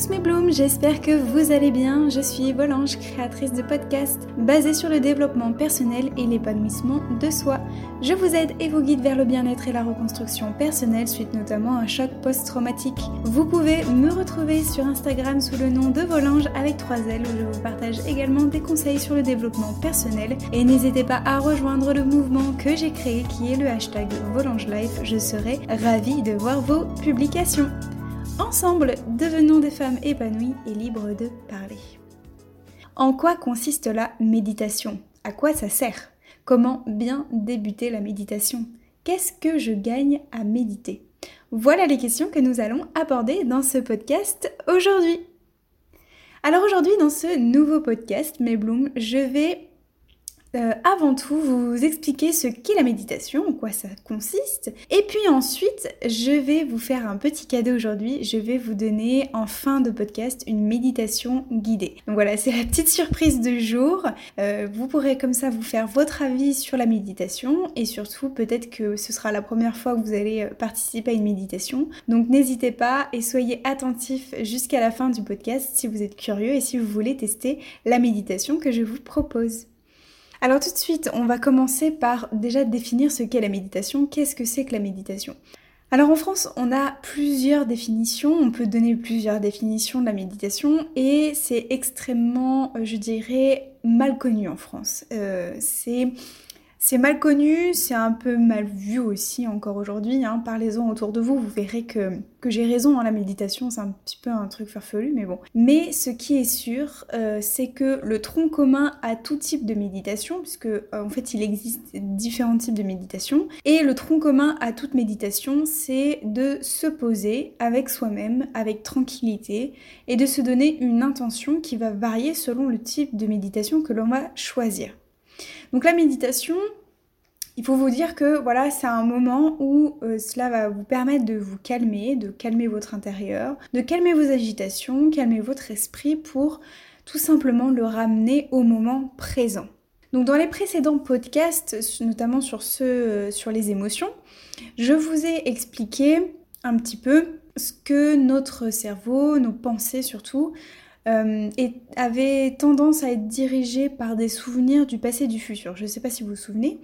tous mes blooms, j'espère que vous allez bien. Je suis Volange, créatrice de podcast basée sur le développement personnel et l'épanouissement de soi. Je vous aide et vous guide vers le bien-être et la reconstruction personnelle suite notamment à un choc post-traumatique. Vous pouvez me retrouver sur Instagram sous le nom de Volange avec 3 L où je vous partage également des conseils sur le développement personnel et n'hésitez pas à rejoindre le mouvement que j'ai créé qui est le hashtag Volange Life. Je serai ravie de voir vos publications. Ensemble, devenons des femmes épanouies et libres de parler. En quoi consiste la méditation? À quoi ça sert? Comment bien débuter la méditation? Qu'est-ce que je gagne à méditer? Voilà les questions que nous allons aborder dans ce podcast aujourd'hui. Alors aujourd'hui, dans ce nouveau podcast, Mes Blooms, je vais euh, avant tout, vous expliquer ce qu'est la méditation, en quoi ça consiste. Et puis ensuite, je vais vous faire un petit cadeau aujourd'hui. Je vais vous donner en fin de podcast une méditation guidée. Donc voilà, c'est la petite surprise du jour. Euh, vous pourrez comme ça vous faire votre avis sur la méditation et surtout peut-être que ce sera la première fois que vous allez euh, participer à une méditation. Donc n'hésitez pas et soyez attentifs jusqu'à la fin du podcast si vous êtes curieux et si vous voulez tester la méditation que je vous propose. Alors tout de suite, on va commencer par déjà définir ce qu'est la méditation. Qu'est-ce que c'est que la méditation? Alors en France, on a plusieurs définitions, on peut donner plusieurs définitions de la méditation et c'est extrêmement, euh, je dirais, mal connu en France. Euh, c'est c'est mal connu, c'est un peu mal vu aussi encore aujourd'hui. Hein. Parlez-en autour de vous, vous verrez que, j'ai raison. Hein, la méditation, c'est un petit peu un truc farfelu, mais bon. Mais ce qui est sûr, euh, c'est que le tronc commun à tout type de méditation, puisque euh, en fait il existe différents types de méditation, et le tronc commun à toute méditation, c'est de se poser avec soi-même, avec tranquillité, et de se donner une intention qui va varier selon le type de méditation que l'on va choisir. Donc la méditation, il faut vous dire que voilà, c'est un moment où euh, cela va vous permettre de vous calmer, de calmer votre intérieur, de calmer vos agitations, calmer votre esprit pour tout simplement le ramener au moment présent. Donc dans les précédents podcasts, notamment sur ceux euh, sur les émotions, je vous ai expliqué un petit peu ce que notre cerveau, nos pensées surtout, euh, et avait tendance à être dirigé par des souvenirs du passé et du futur. Je ne sais pas si vous vous souvenez.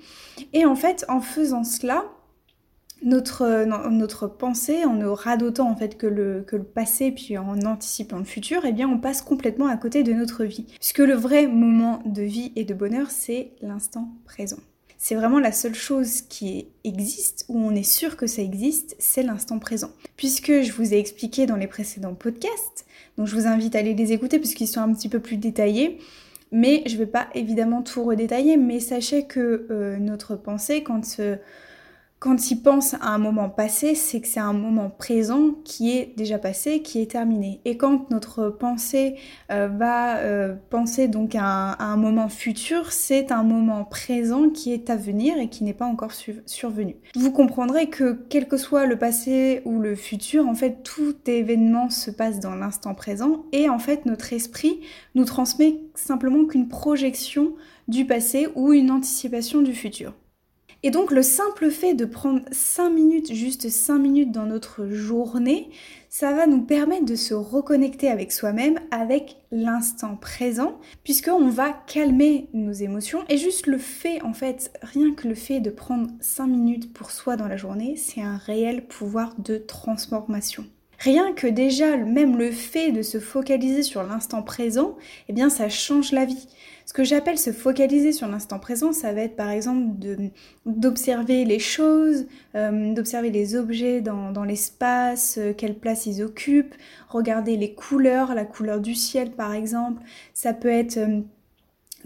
Et en fait, en faisant cela, notre, notre pensée, en ne radotant en fait que le, que le passé, puis en anticipant le futur, eh bien on passe complètement à côté de notre vie. Puisque le vrai moment de vie et de bonheur, c'est l'instant présent. C'est vraiment la seule chose qui existe, où on est sûr que ça existe, c'est l'instant présent. Puisque je vous ai expliqué dans les précédents podcasts, donc je vous invite à aller les écouter puisqu'ils sont un petit peu plus détaillés. Mais je ne vais pas évidemment tout redétailler, mais sachez que euh, notre pensée, quand euh, quand il pense à un moment passé, c'est que c'est un moment présent qui est déjà passé, qui est terminé. Et quand notre pensée euh, va euh, penser donc à un, moment futur, c'est un moment présent qui est à venir et qui n'est pas encore survenu. Vous comprendrez que quel que soit le passé ou le futur, en fait, tout événement se passe dans l'instant présent et en fait, notre esprit nous transmet simplement qu'une projection du passé ou une anticipation du futur. Et donc le simple fait de prendre 5 minutes, juste 5 minutes dans notre journée, ça va nous permettre de se reconnecter avec soi-même, avec l'instant présent, puisqu'on va calmer nos émotions. Et juste le fait, en fait, rien que le fait de prendre 5 minutes pour soi dans la journée, c'est un réel pouvoir de transformation. Rien que déjà, même le fait de se focaliser sur l'instant présent, eh bien ça change la vie. Ce que j'appelle se focaliser sur l'instant présent, ça va être par exemple d'observer les choses, euh, d'observer les objets dans, l'espace, euh, quelle place ils occupent, regarder les couleurs, la couleur du ciel par exemple. Ça peut être euh,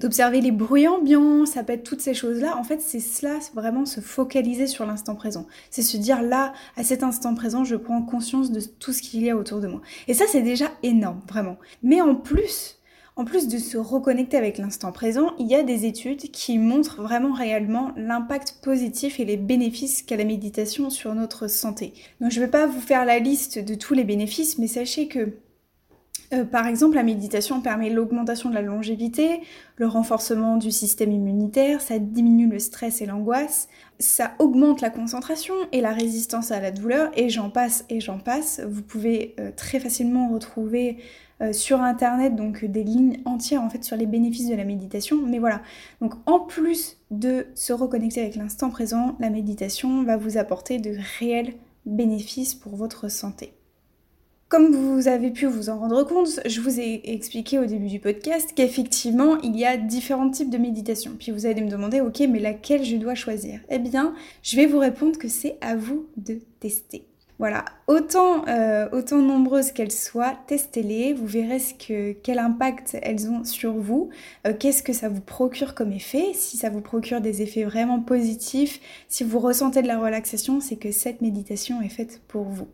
d'observer les bruits ambiants, ça peut être toutes ces choses-là. En fait, c'est cela, vraiment se focaliser sur l'instant présent. C'est se dire là, à cet instant présent, je prends conscience de tout ce qu'il y a autour de moi. Et ça, c'est déjà énorme, vraiment. Mais en plus, en plus de se reconnecter avec l'instant présent, il y a des études qui montrent vraiment réellement l'impact positif et les bénéfices qu'a la méditation sur notre santé. Donc je ne vais pas vous faire la liste de tous les bénéfices, mais sachez que Euh, par exemple, la méditation permet l'augmentation de la longévité, le renforcement du système immunitaire, ça diminue le stress et l'angoisse, ça augmente la concentration et la résistance à la douleur, et j'en passe et j'en passe. Vous pouvez euh, très facilement retrouver euh, sur internet donc des lignes entières en fait sur les bénéfices de la méditation. Mais voilà, donc en plus de se reconnecter avec l'instant présent, la méditation va vous apporter de réels bénéfices pour votre santé. Comme vous avez pu vous en rendre compte, je vous ai expliqué au début du podcast qu'effectivement, il y a différents types de méditation. Puis vous allez me demander, ok, mais laquelle je dois choisir? Eh bien, je vais vous répondre que c'est à vous de tester. Voilà, autant, euh, autant nombreuses qu'elles soient, testez-les, vous verrez ce que, quel impact elles ont sur vous, euh, qu'est-ce que ça vous procure comme effet, si ça vous procure des effets vraiment positifs, si vous ressentez de la relaxation, c'est que cette méditation est faite pour vous.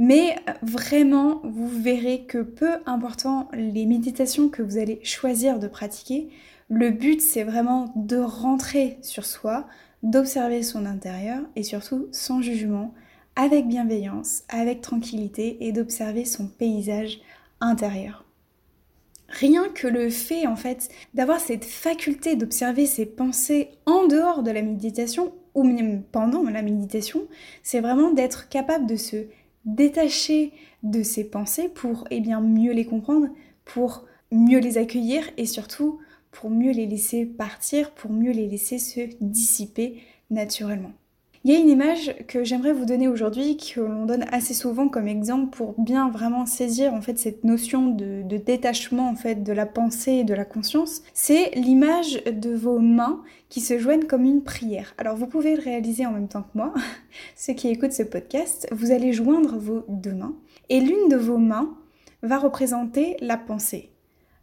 Mais vraiment, vous verrez que peu important les méditations que vous allez choisir de pratiquer, le but c'est vraiment de rentrer sur soi, d'observer son intérieur et surtout sans jugement, avec bienveillance, avec tranquillité et d'observer son paysage intérieur. Rien que le fait en fait d'avoir cette faculté d'observer ses pensées en dehors de la méditation ou même pendant la méditation, c'est vraiment d'être capable de se détacher de ses pensées pour eh bien, mieux les comprendre, pour mieux les accueillir et surtout pour mieux les laisser partir, pour mieux les laisser se dissiper naturellement. Il y a une image que j'aimerais vous donner aujourd'hui, que l'on donne assez souvent comme exemple pour bien vraiment saisir en fait cette notion de, détachement en fait de la pensée et de la conscience. C'est l'image de vos mains qui se joignent comme une prière. Alors vous pouvez le réaliser en même temps que moi, ceux qui écoutent ce podcast, vous allez joindre vos deux mains et l'une de vos mains va représenter la pensée.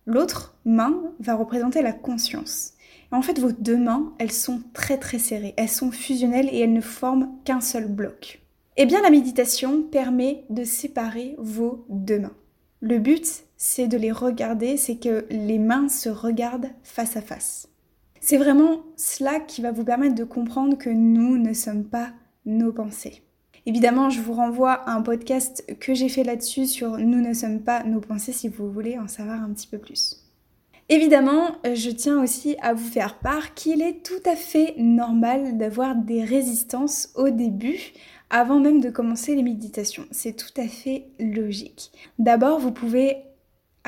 L'autre main va représenter la conscience. En fait, vos deux mains, elles sont très très serrées, elles sont fusionnelles et elles ne forment qu'un seul bloc. Eh bien, la méditation permet de séparer vos deux mains. Le but, c'est de les regarder, c'est que les mains se regardent face à face. C'est vraiment cela qui va vous permettre de comprendre que nous ne sommes pas nos pensées. Évidemment, je vous renvoie à un podcast que j'ai fait là-dessus sur Nous ne sommes pas nos pensées si vous voulez en savoir un petit peu plus. Évidemment, je tiens aussi à vous faire part qu'il est tout à fait normal d'avoir des résistances au début, avant même de commencer les méditations. C'est tout à fait logique. D'abord, vous pouvez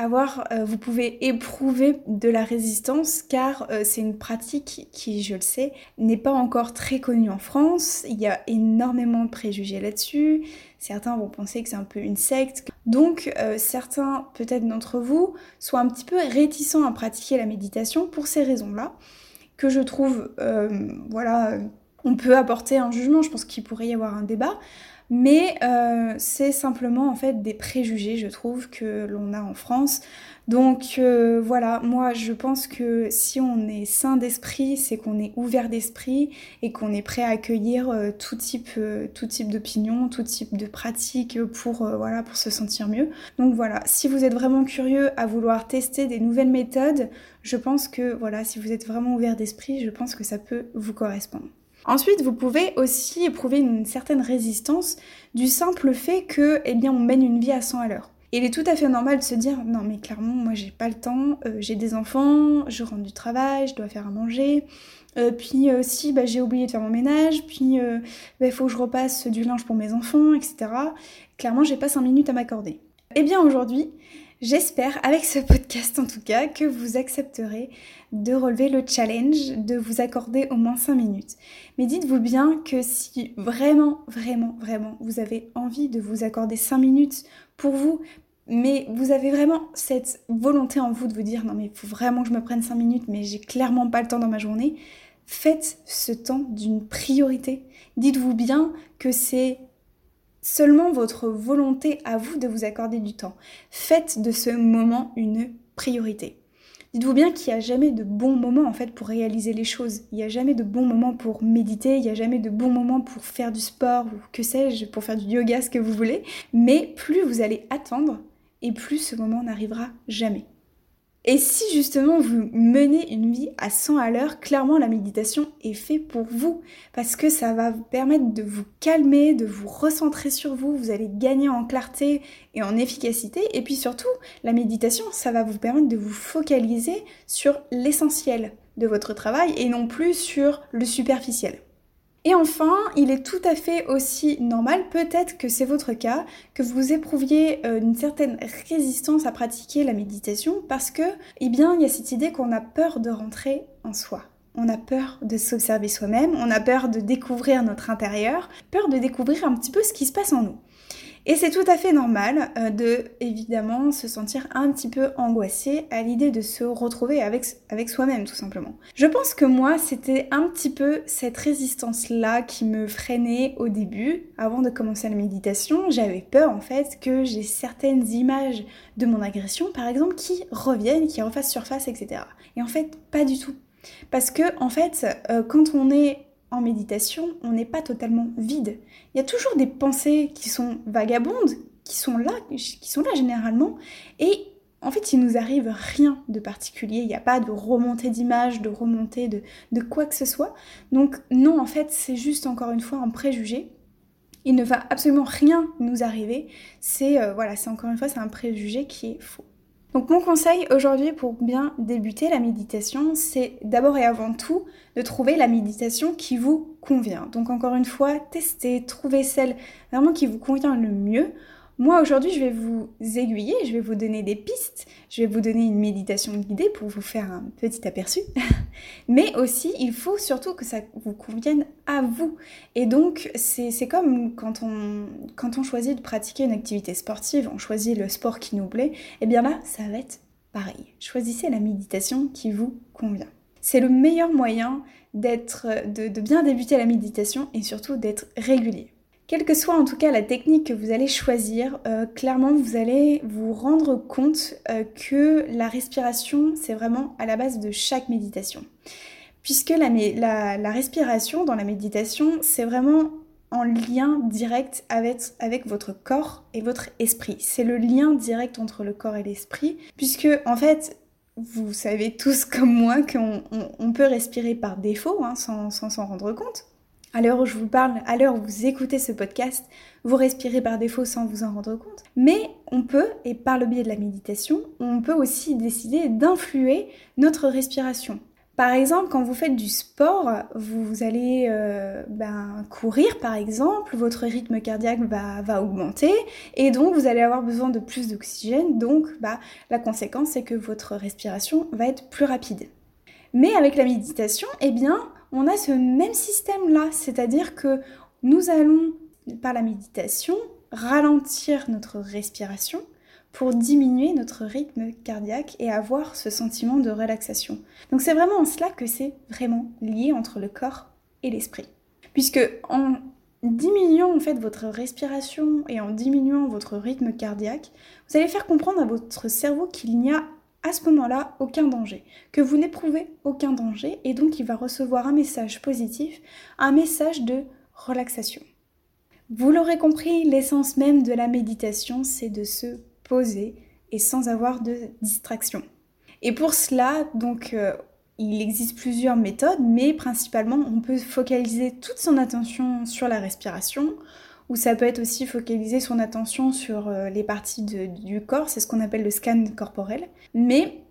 avoir, euh, vous pouvez éprouver de la résistance car euh, c'est une pratique qui, je le sais, n'est pas encore très connue en France. Il y a énormément de préjugés là-dessus. Certains vont penser que c'est un peu une secte. Donc euh, certains, peut-être d'entre vous, sont un petit peu réticents à pratiquer la méditation pour ces raisons-là, que je trouve, voilà, on peut apporter un jugement. Je pense qu'il pourrait y avoir un débat. Mais euh, c'est simplement en fait des préjugés, je trouve, que l'on a en France. Donc euh, voilà, moi je pense que si on est sain d'esprit, c'est qu'on est ouvert d'esprit et qu'on est prêt à accueillir euh, tout type, tout type d'opinion, tout type de pratique pour, voilà, pour se sentir mieux. Donc voilà, si vous êtes vraiment curieux à vouloir tester des nouvelles méthodes, je pense que voilà, si vous êtes vraiment ouvert d'esprit, je pense que ça peut vous correspondre. Ensuite, vous pouvez aussi éprouver une certaine résistance du simple fait que, eh on mène une vie à 100 à l'heure. Il est tout à fait normal de se dire non mais clairement moi j'ai pas le temps, euh, j'ai des enfants, je rentre du travail, je dois faire à manger, euh, puis euh, si bah, j'ai oublié de faire mon ménage, puis il bah, faut que je repasse du linge pour mes enfants, etc. Clairement j'ai pas 5 minutes à m'accorder. Eh bien aujourd'hui, J'espère, avec ce podcast en tout cas, que vous accepterez de relever le challenge, de vous accorder au moins 5 minutes. Mais dites-vous bien que si vraiment, vraiment, vraiment, vous avez envie de vous accorder 5 minutes pour vous, mais vous avez vraiment cette volonté en vous de vous dire non mais il faut vraiment que je me prenne 5 minutes, mais j'ai clairement pas le temps dans ma journée, faites ce temps d'une priorité. Dites-vous bien que c'est seulement votre volonté à vous de vous accorder du temps. Faites de ce moment une priorité. Dites-vous bien qu'il n'y a jamais de bon moment en fait pour réaliser les choses. Il n'y a jamais de bon moment pour méditer, il n'y a jamais de bon moment pour faire du sport ou que sais-je, pour faire du yoga, ce que vous voulez. Mais plus vous allez attendre et plus ce moment n'arrivera jamais. Et si justement vous menez une vie à 100 à l'heure, clairement la méditation est faite pour vous. Parce que ça va vous permettre de vous calmer, de vous recentrer sur vous, vous allez gagner en clarté et en efficacité. Et puis surtout la méditation ça va vous permettre de vous focaliser sur l'essentiel de votre travail et non plus sur le superficiel. Et enfin, il est tout à fait aussi normal, peut-être que c'est votre cas, que vous éprouviez euh, une certaine résistance à pratiquer la méditation parce que, eh bien, il y a cette idée qu'on a peur de rentrer en soi. On a peur de s'observer soi-même, on a peur de découvrir notre intérieur, peur de découvrir un petit peu ce qui se passe en nous. Et c'est tout à fait normal euh, de, évidemment, se sentir un petit peu angoissé à l'idée de se retrouver avec, soi-même, tout simplement. Je pense que moi, c'était un petit peu cette résistance-là qui me freinait au début, avant de commencer la méditation. J'avais peur, en fait, que j'ai certaines images de mon agression, par exemple, qui reviennent, qui refassent surface, etc. Et en fait, pas du tout. Parce que, en fait, euh, quand on est en méditation, on n'est pas totalement vide. Il y a toujours des pensées qui sont vagabondes, qui sont là, qui sont là généralement, et en fait, il nous arrive rien de particulier. Il n'y a pas de remontée d'image, de remontée de, de quoi que ce soit. Donc non, en fait, c'est juste encore une fois un préjugé. Il ne va absolument rien nous arriver. C'est euh, voilà, c'est encore une fois, c'est un préjugé qui est faux. Donc mon conseil aujourd'hui pour bien débuter la méditation, c'est d'abord et avant tout de trouver la méditation qui vous convient. Donc encore une fois, testez, trouvez celle vraiment qui vous convient le mieux moi aujourd'hui, je vais vous aiguiller, je vais vous donner des pistes, je vais vous donner une méditation guidée pour vous faire un petit aperçu. Mais aussi, il faut surtout que ça vous convienne à vous. Et donc, c'est comme quand on, choisit de pratiquer une activité sportive, on choisit le sport qui nous plaît, et eh bien là, ça va être pareil. Choisissez la méditation qui vous convient. C'est le meilleur moyen de, de bien débuter la méditation et surtout d'être régulier. Quelle que soit en tout cas la technique que vous allez choisir, euh, clairement vous allez vous rendre compte euh, que la respiration c'est vraiment à la base de chaque méditation. Puisque la, respiration dans la méditation c'est vraiment en lien direct avec, votre corps et votre esprit. C'est le lien direct entre le corps et l'esprit, puisque en fait vous savez tous comme moi qu'on peut respirer par défaut hein, sans s'en rendre compte. À l'heure où je vous parle, à l'heure où vous écoutez ce podcast, vous respirez par défaut sans vous en rendre compte. Mais on peut, et par le biais de la méditation, on peut aussi décider d'influer notre respiration. Par exemple, quand vous faites du sport, vous allez euh, ben, courir par exemple, votre rythme cardiaque va, augmenter et donc vous allez avoir besoin de plus d'oxygène. Donc bah, la conséquence c'est que votre respiration va être plus rapide. Mais avec la méditation, eh bien, on a ce même système-là, c'est-à-dire que nous allons, par la méditation, ralentir notre respiration pour diminuer notre rythme cardiaque et avoir ce sentiment de relaxation. Donc c'est vraiment en cela que c'est vraiment lié entre le corps et l'esprit. Puisque en diminuant en fait votre respiration et en diminuant votre rythme cardiaque, vous allez faire comprendre à votre cerveau qu'il n'y a à ce moment-là aucun danger, que vous n'éprouvez aucun danger et donc il va recevoir un message positif, un message de relaxation. Vous l'aurez compris, l'essence même de la méditation, c'est de se poser et sans avoir de distraction. Et pour cela, donc, euh, il existe plusieurs méthodes, mais principalement, on peut focaliser toute son attention sur la respiration, ou ça peut être aussi focaliser son attention sur euh, les parties du corps, c'est ce qu'on appelle le scan corporel. Mais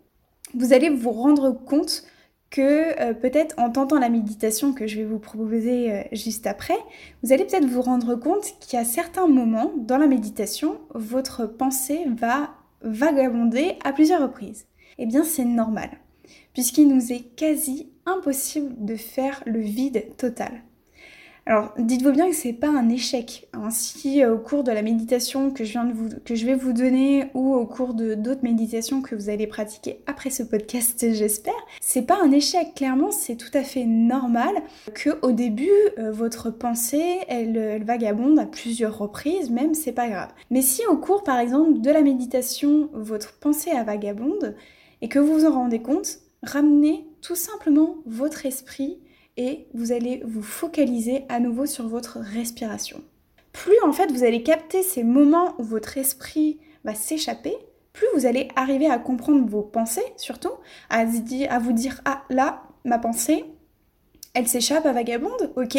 vous allez vous rendre compte que euh, peut-être en tentant la méditation que je vais vous proposer euh, juste après, vous allez peut-être vous rendre compte a certains moments dans la méditation, votre pensée va vagabonder à plusieurs reprises. Eh bien c'est normal, puisqu'il nous est quasi impossible de faire le vide total. Alors, dites-vous bien que c'est pas un échec. Hein. Si euh, au cours de la méditation que je, vais vous donner ou au cours de d'autres méditations que vous allez pratiquer après ce podcast, j'espère, c'est pas un échec. Clairement, c'est tout à fait normal que au début euh, votre pensée elle, elle, vagabonde à plusieurs reprises, même c'est pas grave. Mais si au cours par exemple de la méditation votre pensée a vagabonde et que vous vous en rendez compte, ramenez tout simplement votre esprit et vous allez vous focaliser à nouveau sur votre respiration. Plus en fait vous allez capter ces moments où votre esprit va s'échapper, plus vous allez arriver à comprendre vos pensées, surtout, à, à vous dire Ah là, ma pensée, elle s'échappe à vagabonde, ok,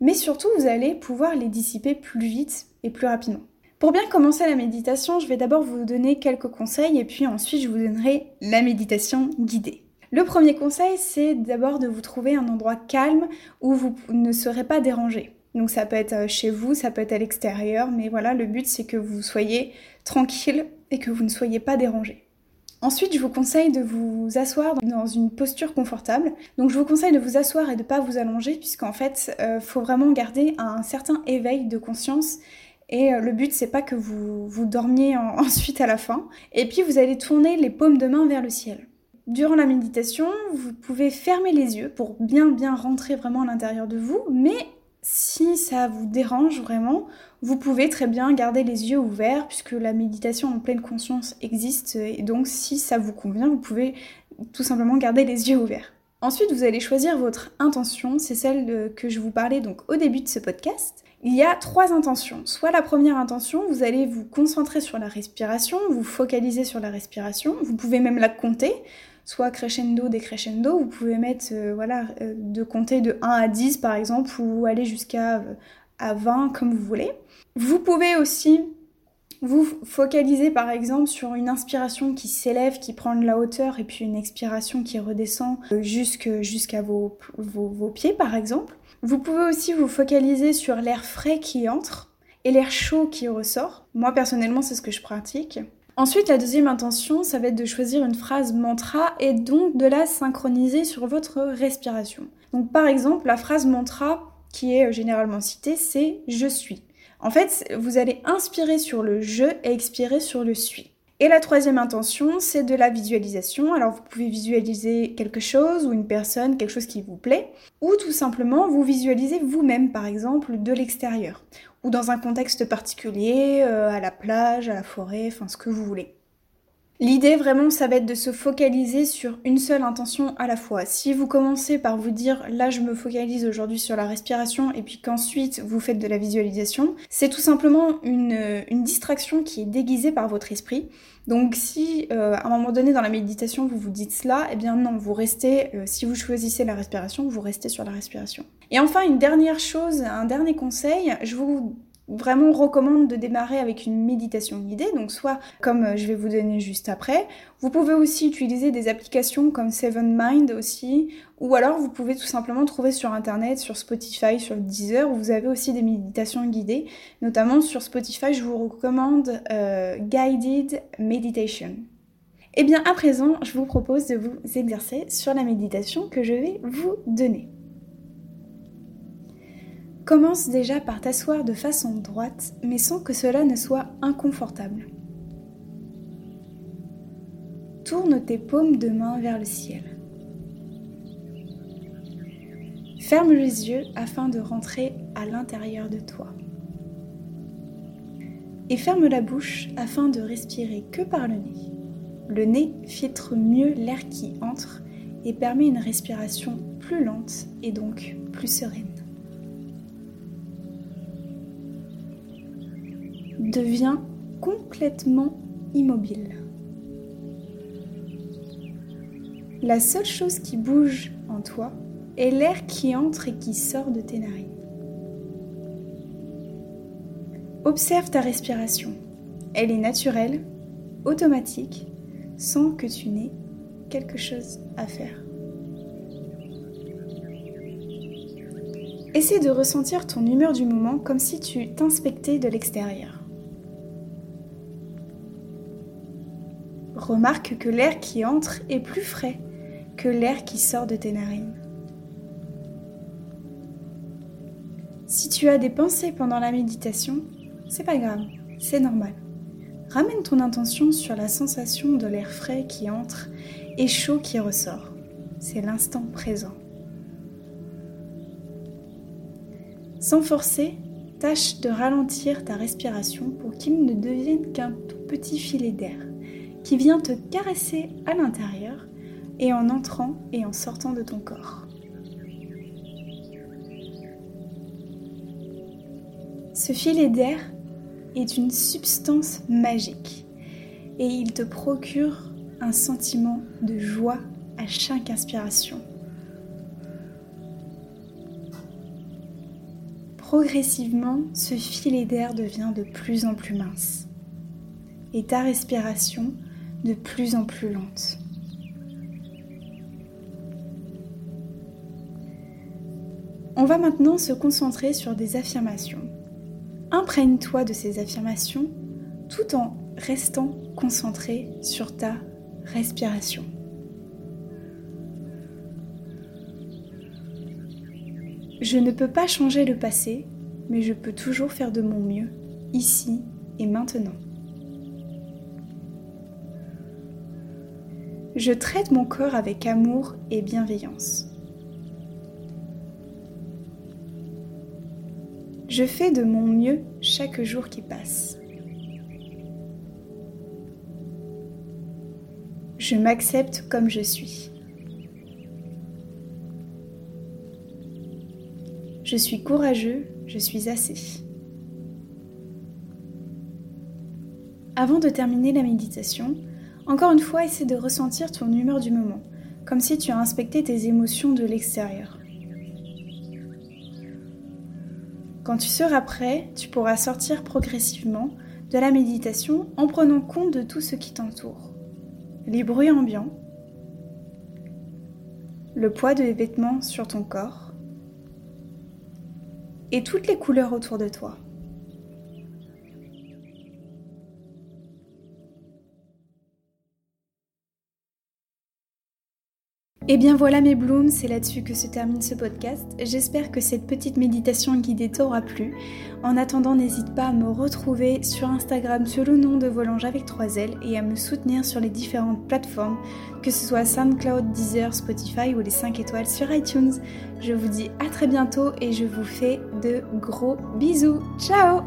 mais surtout vous allez pouvoir les dissiper plus vite et plus rapidement. Pour bien commencer la méditation, je vais d'abord vous donner quelques conseils et puis ensuite je vous donnerai la méditation guidée. Le premier conseil, c'est d'abord de vous trouver un endroit calme où vous ne serez pas dérangé. Donc ça peut être euh, chez vous, ça peut être à l'extérieur, mais voilà, le but c'est que vous soyez tranquille et que vous ne soyez pas dérangé. Ensuite, je vous conseille de vous asseoir dans une posture confortable. Donc je vous conseille de vous asseoir et de ne pas vous allonger puisqu'en fait, il euh, faut vraiment garder un certain éveil de conscience et euh, le but, c'est pas que vous, vous dormiez ensuite à la fin. Et puis, vous allez tourner les paumes de main vers le ciel. Durant la méditation, vous pouvez fermer les yeux pour bien bien rentrer vraiment à l'intérieur de vous, mais si ça vous dérange vraiment, vous pouvez très bien garder les yeux ouverts puisque la méditation en pleine conscience existe et donc si ça vous convient, vous pouvez tout simplement garder les yeux ouverts. Ensuite, vous allez choisir votre intention, c'est celle que je vous parlais donc au début de ce podcast. Il y a trois intentions. Soit la première intention, vous allez vous concentrer sur la respiration, vous focaliser sur la respiration, vous pouvez même la compter soit crescendo, décrescendo. Vous pouvez mettre, euh, voilà, euh, de compter de 1 à 10 par exemple, ou aller jusqu'à euh, à 20 comme vous voulez. Vous pouvez aussi vous focaliser par exemple sur une inspiration qui s'élève, qui prend de la hauteur, et puis une expiration qui redescend jusqu'à vos, vos, vos pieds par exemple. Vous pouvez aussi vous focaliser sur l'air frais qui entre et l'air chaud qui ressort. Moi personnellement c'est ce que je pratique. Ensuite, la deuxième intention, ça va être de choisir une phrase mantra et donc de la synchroniser sur votre respiration. Donc par exemple, la phrase mantra qui est généralement citée, c'est je suis. En fait, vous allez inspirer sur le je et expirer sur le suis. Et la troisième intention, c'est de la visualisation. Alors vous pouvez visualiser quelque chose ou une personne, quelque chose qui vous plaît, ou tout simplement vous visualisez vous-même, par exemple, de l'extérieur ou dans un contexte particulier, euh, à la plage, à la forêt, enfin ce que vous voulez. L'idée vraiment, ça va être de se focaliser sur une seule intention à la fois. Si vous commencez par vous dire là je me focalise aujourd'hui sur la respiration et puis qu'ensuite vous faites de la visualisation, c'est tout simplement une, une, distraction qui est déguisée par votre esprit. Donc si euh, à un moment donné dans la méditation vous vous dites cela, eh bien non, vous restez, euh, si vous choisissez la respiration, vous restez sur la respiration. Et enfin une dernière chose, un dernier conseil, je vous vraiment recommande de démarrer avec une méditation guidée, donc soit comme euh, je vais vous donner juste après. Vous pouvez aussi utiliser des applications comme Seven Mind aussi, ou alors vous pouvez tout simplement trouver sur internet, sur Spotify, sur Deezer, où vous avez aussi des méditations guidées. Notamment sur Spotify, je vous recommande euh, Guided Meditation. Et eh bien à présent, je vous propose de vous exercer sur la méditation que je vais vous donner. Commence déjà par t'asseoir de façon droite, mais sans que cela ne soit inconfortable. Tourne tes paumes de main vers le ciel. Ferme les yeux afin de rentrer à l'intérieur de toi. Et ferme la bouche afin de respirer que par le nez. Le nez filtre mieux l'air qui entre et permet une respiration plus lente et donc plus sereine. Deviens complètement immobile. La seule chose qui bouge en toi est l'air qui entre et qui sort de tes narines. Observe ta respiration. Elle est naturelle, automatique, sans que tu n'aies quelque chose à faire. Essaie de ressentir ton humeur du moment comme si tu t'inspectais de l'extérieur. Remarque que l'air qui entre est plus frais que l'air qui sort de tes narines. Si tu as des pensées pendant la méditation, c'est pas grave, c'est normal. Ramène ton intention sur la sensation de l'air frais qui entre et chaud qui ressort. C'est l'instant présent. Sans forcer, tâche de ralentir ta respiration pour qu'il ne devienne qu'un tout petit filet d'air qui vient te caresser à l'intérieur et en entrant et en sortant de ton corps. Ce filet d'air est une substance magique. et il te procure un sentiment de joie à chaque inspiration. Progressivement, ce filet d'air devient de plus en plus mince et ta respiration de plus en plus lente. On va maintenant se concentrer sur des affirmations. Imprègne-toi de ces affirmations tout en restant concentré sur ta respiration. Je ne peux pas changer le passé, mais je peux toujours faire de mon mieux, ici et maintenant. Je traite mon corps avec amour et bienveillance. Je fais de mon mieux chaque jour qui passe. Je m'accepte comme je suis. Je suis courageux, je suis assez. Avant de terminer la méditation, encore une fois, essaie de ressentir ton humeur du moment, comme si tu as inspecté tes émotions de l'extérieur. Quand tu seras prêt, tu pourras sortir progressivement de la méditation en prenant compte de tout ce qui t'entoure. Les bruits ambiants, le poids des vêtements sur ton corps et toutes les couleurs autour de toi. Et eh bien voilà mes blooms, c'est là-dessus que se termine ce podcast. J'espère que cette petite méditation guidée t'aura plu. En attendant, n'hésite pas à me retrouver sur Instagram sur le nom de Volange avec 3 L et à me soutenir sur les différentes plateformes, que ce soit SoundCloud, Deezer, Spotify ou les 5 étoiles sur iTunes. Je vous dis à très bientôt et je vous fais de gros bisous. Ciao